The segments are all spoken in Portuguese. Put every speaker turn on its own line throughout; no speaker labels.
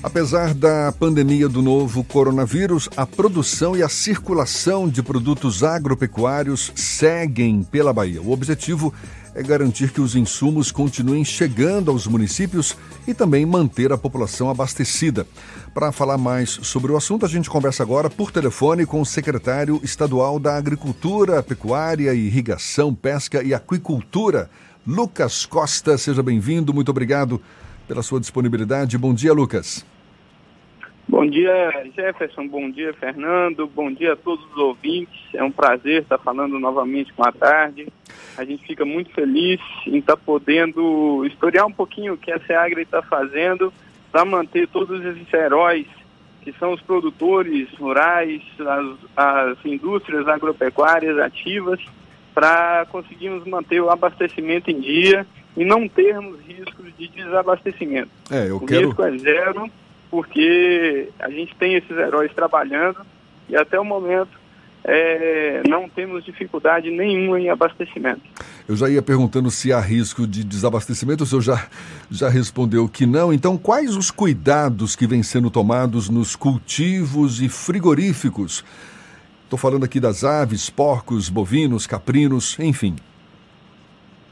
Apesar da pandemia do novo coronavírus, a produção e a circulação de produtos agropecuários seguem pela Bahia. O objetivo é garantir que os insumos continuem chegando aos municípios e também manter a população abastecida. Para falar mais sobre o assunto, a gente conversa agora por telefone com o secretário estadual da Agricultura, Pecuária, Irrigação, Pesca e Aquicultura, Lucas Costa. Seja bem-vindo, muito obrigado pela sua disponibilidade. Bom dia, Lucas.
Bom dia, Jefferson. Bom dia, Fernando. Bom dia a todos os ouvintes. É um prazer estar falando novamente com a tarde. A gente fica muito feliz em estar podendo historiar um pouquinho o que a SEAGRA está fazendo para manter todos esses heróis que são os produtores rurais, as, as indústrias agropecuárias ativas, para conseguirmos manter o abastecimento em dia e não termos riscos de desabastecimento.
É, eu o quero...
risco é zero, porque a gente tem esses heróis trabalhando e até o momento é, não temos dificuldade nenhuma em abastecimento.
Eu já ia perguntando se há risco de desabastecimento, o senhor já, já respondeu que não. Então, quais os cuidados que vêm sendo tomados nos cultivos e frigoríficos? Estou falando aqui das aves, porcos, bovinos, caprinos, enfim.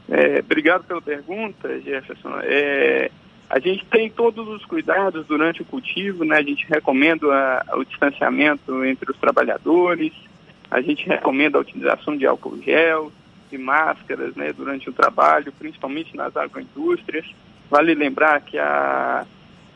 É, obrigado pela pergunta, Jefferson. É, a gente tem todos os cuidados durante o cultivo, né? A gente recomenda a, o distanciamento entre os trabalhadores, a gente recomenda a utilização de álcool gel, de máscaras, né, durante o trabalho, principalmente nas agroindústrias. Vale lembrar que a,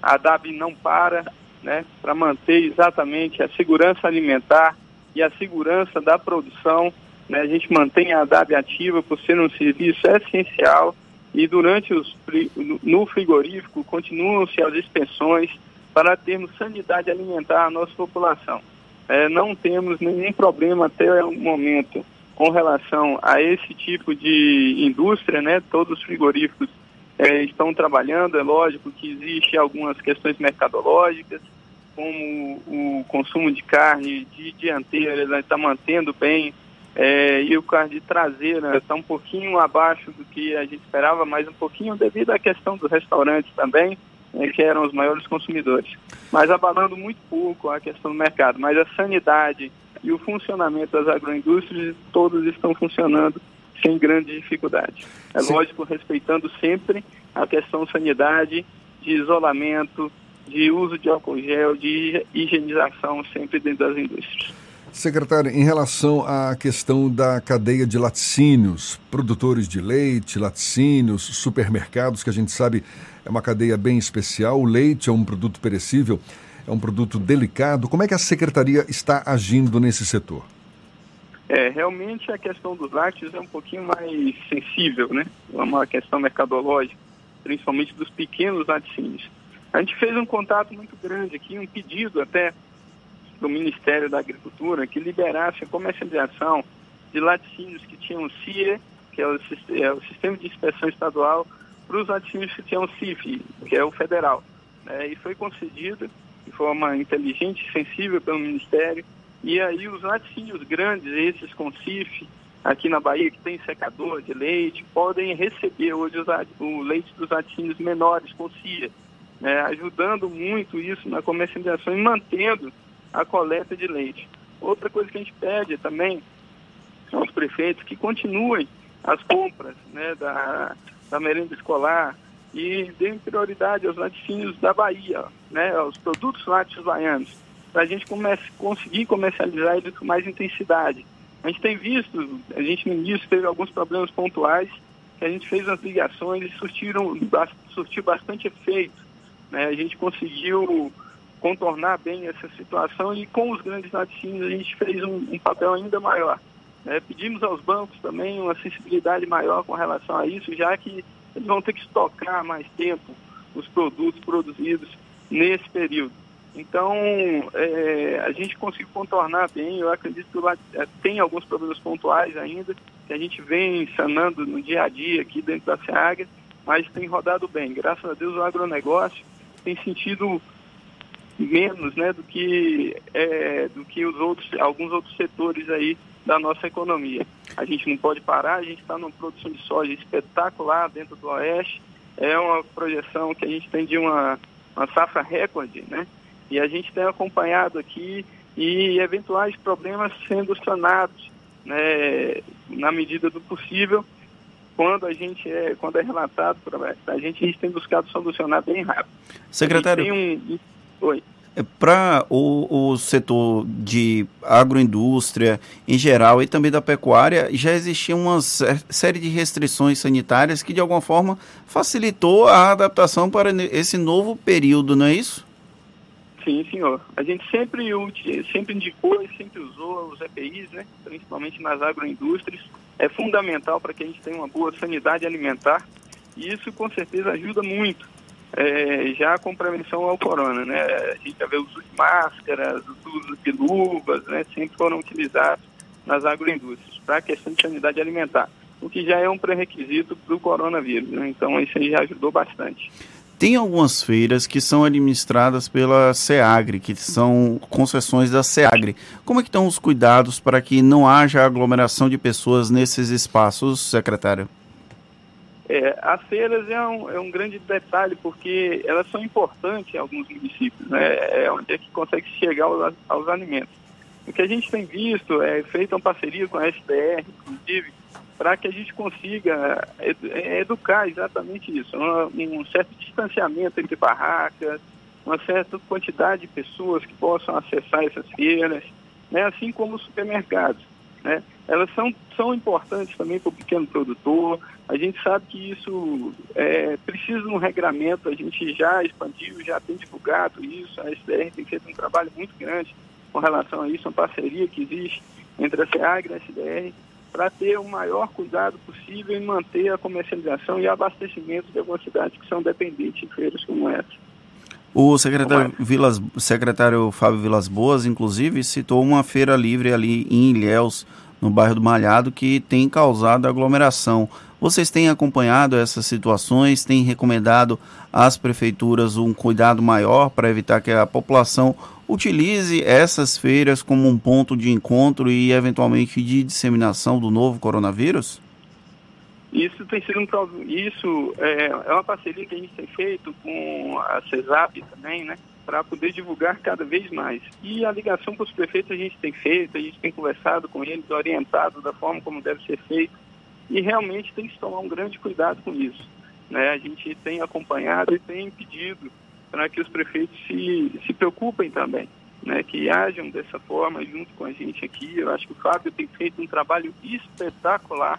a DAB não para, né, para manter exatamente a segurança alimentar e a segurança da produção né? A gente mantém a DAB ativa por ser um serviço essencial e durante os no frigorífico continuam-se as inspeções para termos sanidade alimentar à nossa população. É, não temos nenhum problema até o momento com relação a esse tipo de indústria, né? Todos os frigoríficos é, estão trabalhando, é lógico que existe algumas questões mercadológicas, como o consumo de carne de dianteira, está mantendo bem é, e o carro de traseira está um pouquinho abaixo do que a gente esperava, mas um pouquinho devido à questão dos restaurantes também, né, que eram os maiores consumidores. Mas abalando muito pouco a questão do mercado. Mas a sanidade e o funcionamento das agroindústrias, todos estão funcionando sem grande dificuldade. É Sim. lógico, respeitando sempre a questão sanidade, de isolamento, de uso de álcool gel, de higienização sempre dentro das indústrias.
Secretário, em relação à questão da cadeia de laticínios, produtores de leite, laticínios, supermercados, que a gente sabe é uma cadeia bem especial, o leite é um produto perecível, é um produto delicado. Como é que a Secretaria está agindo nesse setor?
É, realmente a questão dos lácteos é um pouquinho mais sensível, né? É uma questão mercadológica, principalmente dos pequenos laticínios. A gente fez um contato muito grande aqui, um pedido até do Ministério da Agricultura que liberasse a comercialização de laticínios que tinham CIE, que é o, é o Sistema de Inspeção Estadual, para os laticínios que tinham CIF, que é o federal. É, e foi concedido de forma inteligente e sensível pelo Ministério. E aí os laticínios grandes, esses com CIF, aqui na Bahia, que tem secador de leite, podem receber hoje os, o leite dos laticínios menores com CIA, né, ajudando muito isso na comercialização e mantendo a coleta de leite. Outra coisa que a gente pede também aos prefeitos que continuem as compras né, da, da merenda escolar e deem prioridade aos laticínios da Bahia, né, aos produtos lácteos baianos, para a gente comece, conseguir comercializar eles com mais intensidade. A gente tem visto, a gente no início teve alguns problemas pontuais, que a gente fez as ligações e surtiram, surtiu bastante efeito. Né? A gente conseguiu contornar bem essa situação e com os grandes laticínios a gente fez um, um papel ainda maior. É, pedimos aos bancos também uma sensibilidade maior com relação a isso, já que eles vão ter que estocar mais tempo os produtos produzidos nesse período. Então, é, a gente conseguiu contornar bem, eu acredito que lá é, tem alguns problemas pontuais ainda, que a gente vem sanando no dia a dia aqui dentro da SEAG, mas tem rodado bem. Graças a Deus o agronegócio tem sentido menos né, do, que, é, do que os outros, alguns outros setores aí da nossa economia. A gente não pode parar, a gente está numa produção de soja espetacular dentro do Oeste. É uma projeção que a gente tem de uma uma safra recorde, né? E a gente tem acompanhado aqui e eventuais problemas sendo sanados, né, na medida do possível, quando a gente é, quando é relatado para a gente, a gente tem buscado solucionar bem rápido.
Secretário, tem um... Oi. É, para o, o setor de agroindústria em geral e também da pecuária, já existia uma série de restrições sanitárias que, de alguma forma, facilitou a adaptação para esse novo período, não é isso?
Sim, senhor. A gente sempre, sempre indicou e sempre usou os EPIs, né? principalmente nas agroindústrias. É fundamental para que a gente tenha uma boa sanidade alimentar e isso, com certeza, ajuda muito é, já com prevenção ao corona, né? A gente já vê o uso de máscaras, o uso de luvas, né? Sempre foram utilizados nas agroindústrias para a questão de sanidade alimentar, o que já é um pré-requisito para o coronavírus, né? Então isso aí já ajudou bastante.
Tem algumas feiras que são administradas pela SEAGRE, que são concessões da SEAGRE. Como é que estão os cuidados para que não haja aglomeração de pessoas nesses espaços, secretário?
É, as feiras é um, é um grande detalhe, porque elas são importantes em alguns municípios, né? É onde é que consegue chegar aos, aos alimentos. O que a gente tem visto é feita uma parceria com a SDR, inclusive, para que a gente consiga é, educar exatamente isso, um certo distanciamento entre barracas, uma certa quantidade de pessoas que possam acessar essas feiras, né? assim como os supermercados. Né? Elas são, são importantes também para o pequeno produtor. A gente sabe que isso é, precisa de um regramento, a gente já expandiu, já tem divulgado isso, a SDR tem feito um trabalho muito grande com relação a isso, uma parceria que existe entre a SEAG e a SDR para ter o maior cuidado possível em manter a comercialização e abastecimento de algumas cidades que são dependentes de feiras como essa.
O secretário, Vilas, secretário Fábio Vilas Boas, inclusive, citou uma feira livre ali em Ilhéus, no bairro do Malhado, que tem causado aglomeração. Vocês têm acompanhado essas situações, têm recomendado às prefeituras um cuidado maior para evitar que a população utilize essas feiras como um ponto de encontro e eventualmente de disseminação do novo coronavírus?
Isso tem sido um isso é, é uma parceria que a gente tem feito com a CESAP também, né? Para poder divulgar cada vez mais. E a ligação com os prefeitos a gente tem feito, a gente tem conversado com eles, orientado da forma como deve ser feito. E realmente tem que tomar um grande cuidado com isso. Né? A gente tem acompanhado e tem pedido para que os prefeitos se, se preocupem também. Né, que ajam dessa forma junto com a gente aqui. Eu acho que o Fábio tem feito um trabalho espetacular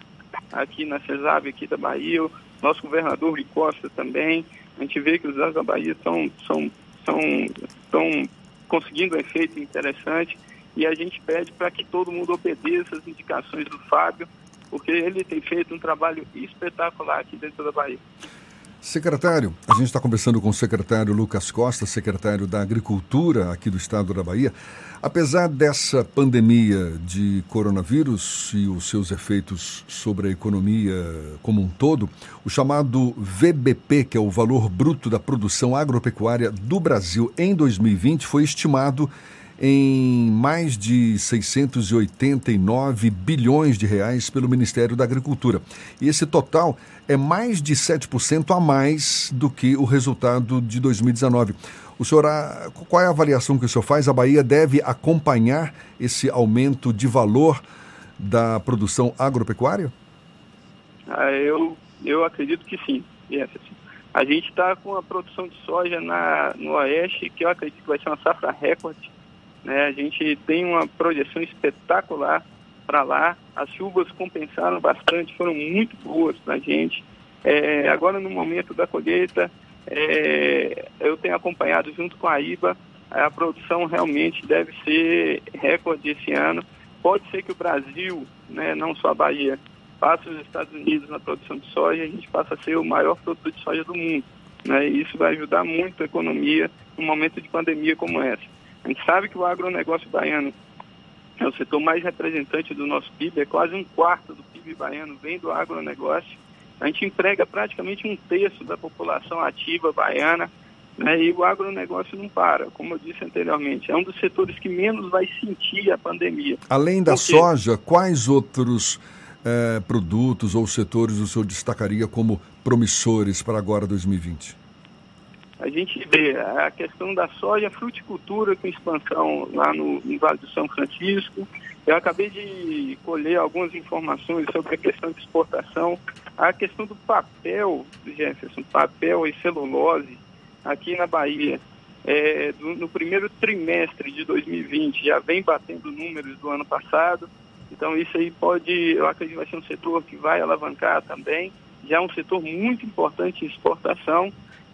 aqui na CESAB aqui da Bahia, nosso governador Rui Costa também. A gente vê que os dados da Bahia estão são, são, estão conseguindo um efeito interessante e a gente pede para que todo mundo obedeça as indicações do Fábio, porque ele tem feito um trabalho espetacular aqui dentro da Bahia.
Secretário, a gente está conversando com o secretário Lucas Costa, secretário da Agricultura aqui do estado da Bahia. Apesar dessa pandemia de coronavírus e os seus efeitos sobre a economia como um todo, o chamado VBP, que é o valor bruto da produção agropecuária do Brasil em 2020, foi estimado em mais de 689 bilhões de reais pelo Ministério da Agricultura. E esse total é mais de 7% a mais do que o resultado de 2019. O senhor, qual é a avaliação que o senhor faz? A Bahia deve acompanhar esse aumento de valor da produção agropecuária?
Ah, eu, eu acredito que sim. A gente está com a produção de soja na, no Oeste, que eu acredito que vai ser uma safra recorde. Né? A gente tem uma projeção espetacular para lá. As chuvas compensaram bastante, foram muito boas para a gente. É, agora, no momento da colheita, é, eu tenho acompanhado junto com a IBA, a produção realmente deve ser recorde esse ano. Pode ser que o Brasil, né, não só a Bahia, passe os Estados Unidos na produção de soja e a gente passa a ser o maior produtor de soja do mundo. Né, e isso vai ajudar muito a economia num momento de pandemia como essa. A gente sabe que o agronegócio baiano é o setor mais representante do nosso PIB, é quase um quarto do PIB baiano vem do agronegócio. A gente emprega praticamente um terço da população ativa baiana, né, e o agronegócio não para, como eu disse anteriormente. É um dos setores que menos vai sentir a pandemia.
Além da soja, quais outros eh, produtos ou setores o senhor destacaria como promissores para agora 2020?
A gente vê a questão da soja, fruticultura com expansão lá no, no Vale do São Francisco. Eu acabei de colher algumas informações sobre a questão de exportação, a questão do papel, Jefferson, papel e celulose aqui na Bahia. É, do, no primeiro trimestre de 2020 já vem batendo números do ano passado. Então isso aí pode, eu acredito que vai ser um setor que vai alavancar também. Já é um setor muito importante em exportação.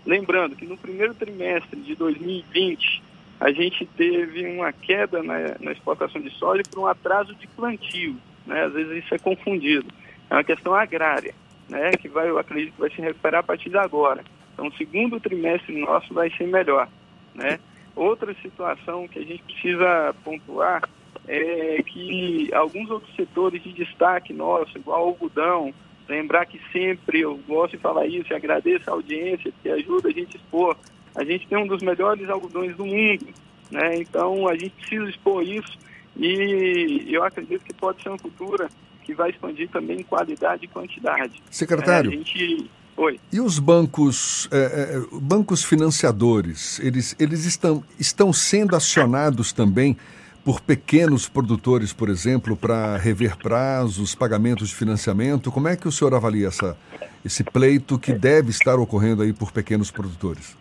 Lembrando que no primeiro trimestre de 2020 a gente teve uma queda na, na exportação de soja por um atraso de plantio. Né? Às vezes isso é confundido. É uma questão agrária, né? que vai, eu acredito que vai se recuperar a partir de agora. Então o segundo trimestre nosso vai ser melhor. Né? Outra situação que a gente precisa pontuar é que alguns outros setores de destaque nosso, igual algodão, lembrar que sempre eu gosto de falar isso e agradeço a audiência que ajuda a gente a expor. A gente tem um dos melhores algodões do mundo, né? Então a gente precisa expor isso e eu acredito que pode ser uma cultura que vai expandir também em qualidade e quantidade.
Secretário.
É, a gente Oi.
E os bancos, é, bancos financiadores, eles, eles estão, estão sendo acionados também por pequenos produtores, por exemplo, para rever prazos, pagamentos de financiamento? Como é que o senhor avalia essa, esse pleito que deve estar ocorrendo aí por pequenos produtores?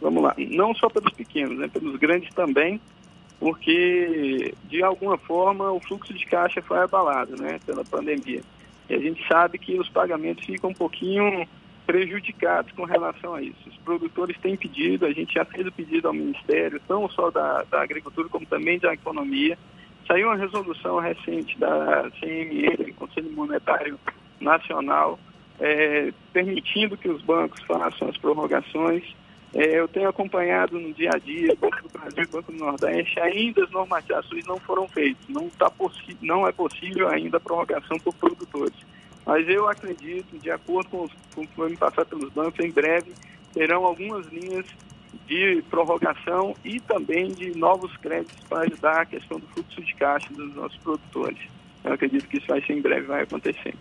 Vamos lá, não só pelos pequenos, né, pelos grandes também, porque de alguma forma o fluxo de caixa foi abalado né, pela pandemia. E a gente sabe que os pagamentos ficam um pouquinho prejudicados com relação a isso. Os produtores têm pedido, a gente já fez o pedido ao Ministério, não só da, da Agricultura, como também da Economia. Saiu uma resolução recente da CMN, Conselho Monetário Nacional, é, permitindo que os bancos façam as prorrogações. É, eu tenho acompanhado no dia a dia, Banco do Brasil Banco do Nordeste, ainda as normatizações não foram feitas. Não, tá não é possível ainda a prorrogação por produtores. Mas eu acredito, de acordo com, o que vai me passar pelos bancos, em breve terão algumas linhas de prorrogação e também de novos créditos para ajudar a questão do fluxo de caixa dos nossos produtores. Eu acredito que isso vai ser em breve, vai acontecer.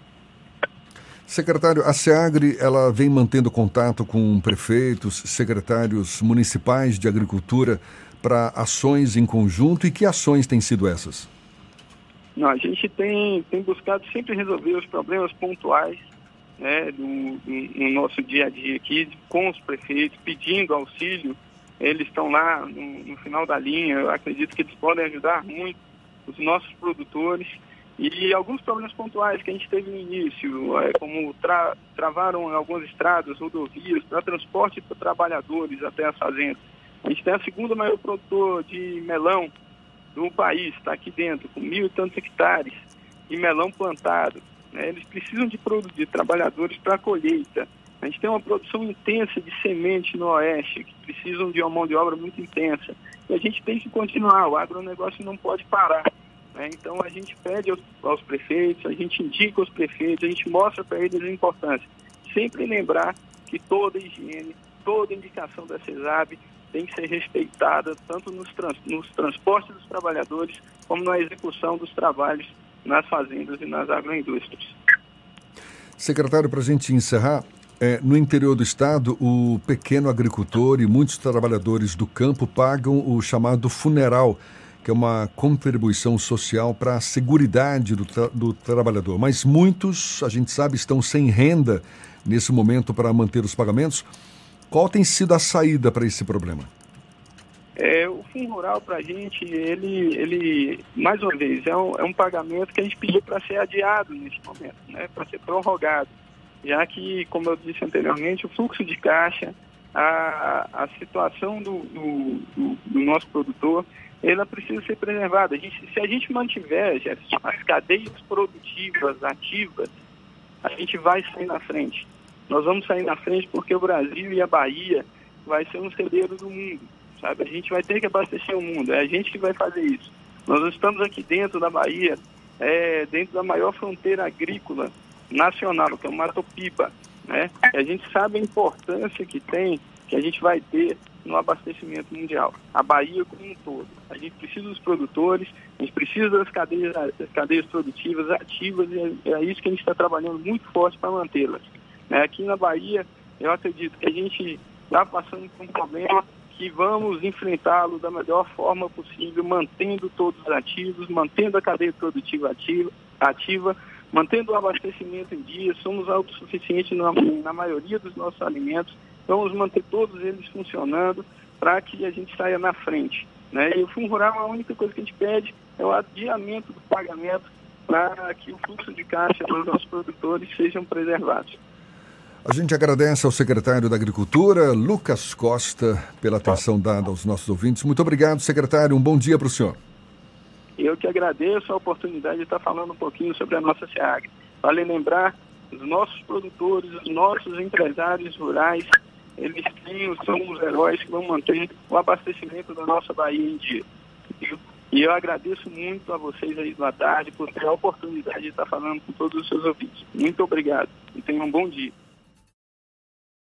Secretário, a SEAGRE ela vem mantendo contato com prefeitos, secretários municipais de agricultura para ações em conjunto e que ações têm sido essas?
Não, a gente tem, tem buscado sempre resolver os problemas pontuais né, do, no nosso dia a dia aqui com os prefeitos, pedindo auxílio. Eles estão lá no, no final da linha, eu acredito que eles podem ajudar muito os nossos produtores. E alguns problemas pontuais que a gente teve no início, é, como tra travaram algumas estradas, rodovias, para transporte para trabalhadores até as fazendas. A gente tem a segunda maior produtor de melão do país, está aqui dentro, com mil e tantos hectares de melão plantado. Né? Eles precisam de, de trabalhadores para a colheita. A gente tem uma produção intensa de semente no oeste, que precisam de uma mão de obra muito intensa. E a gente tem que continuar, o agronegócio não pode parar. Né? Então a gente pede aos, aos, prefeitos, a gente indica aos prefeitos, a gente mostra para eles a importância. Sempre lembrar que toda higiene, toda indicação da CESAB tem que ser respeitada tanto nos, trans, nos transportes dos trabalhadores como na execução dos trabalhos nas fazendas e nas agroindústrias.
Secretário, para a gente encerrar, é, no interior do estado, o pequeno agricultor e muitos trabalhadores do campo pagam o chamado funeral que é uma contribuição social para a seguridade do, tra do trabalhador. Mas muitos, a gente sabe, estão sem renda nesse momento para manter os pagamentos. Qual tem sido a saída para esse problema?
É, o Fundo Rural, para a gente, ele, ele, mais uma vez, é um, é um pagamento que a gente pediu para ser adiado neste momento, né, para ser prorrogado, já que, como eu disse anteriormente, o fluxo de caixa, a, a situação do, do, do, do nosso produtor, ela precisa ser preservada. A gente, se a gente mantiver Jefferson, as cadeias produtivas ativas, a gente vai sair na frente. Nós vamos sair na frente porque o Brasil e a Bahia vai ser um celeiro do mundo, sabe? A gente vai ter que abastecer o mundo, é a gente que vai fazer isso. Nós estamos aqui dentro da Bahia, é, dentro da maior fronteira agrícola nacional, que é o Mato Piba, né? E a gente sabe a importância que tem, que a gente vai ter no abastecimento mundial. A Bahia como um todo. A gente precisa dos produtores, a gente precisa das cadeias, das cadeias produtivas ativas e é, é isso que a gente está trabalhando muito forte para mantê-las. É, aqui na Bahia, eu acredito que a gente está passando por um problema que vamos enfrentá-lo da melhor forma possível, mantendo todos ativos, mantendo a cadeia produtiva ativa, ativa mantendo o abastecimento em dia, somos autossuficientes na, na maioria dos nossos alimentos, vamos manter todos eles funcionando para que a gente saia na frente. Né? E o Fundo Rural, a única coisa que a gente pede é o adiamento do pagamento para que o fluxo de caixa dos nossos produtores sejam preservados.
A gente agradece ao secretário da Agricultura, Lucas Costa, pela atenção dada aos nossos ouvintes. Muito obrigado, secretário. Um bom dia para o senhor.
Eu que agradeço a oportunidade de estar falando um pouquinho sobre a nossa SEAG. Vale lembrar, os nossos produtores, os nossos empresários rurais, eles têm, são os heróis que vão manter o abastecimento da nossa Bahia em dia. E eu agradeço muito a vocês aí da tarde por ter a oportunidade de estar falando com todos os seus ouvintes. Muito obrigado e tenham um bom dia.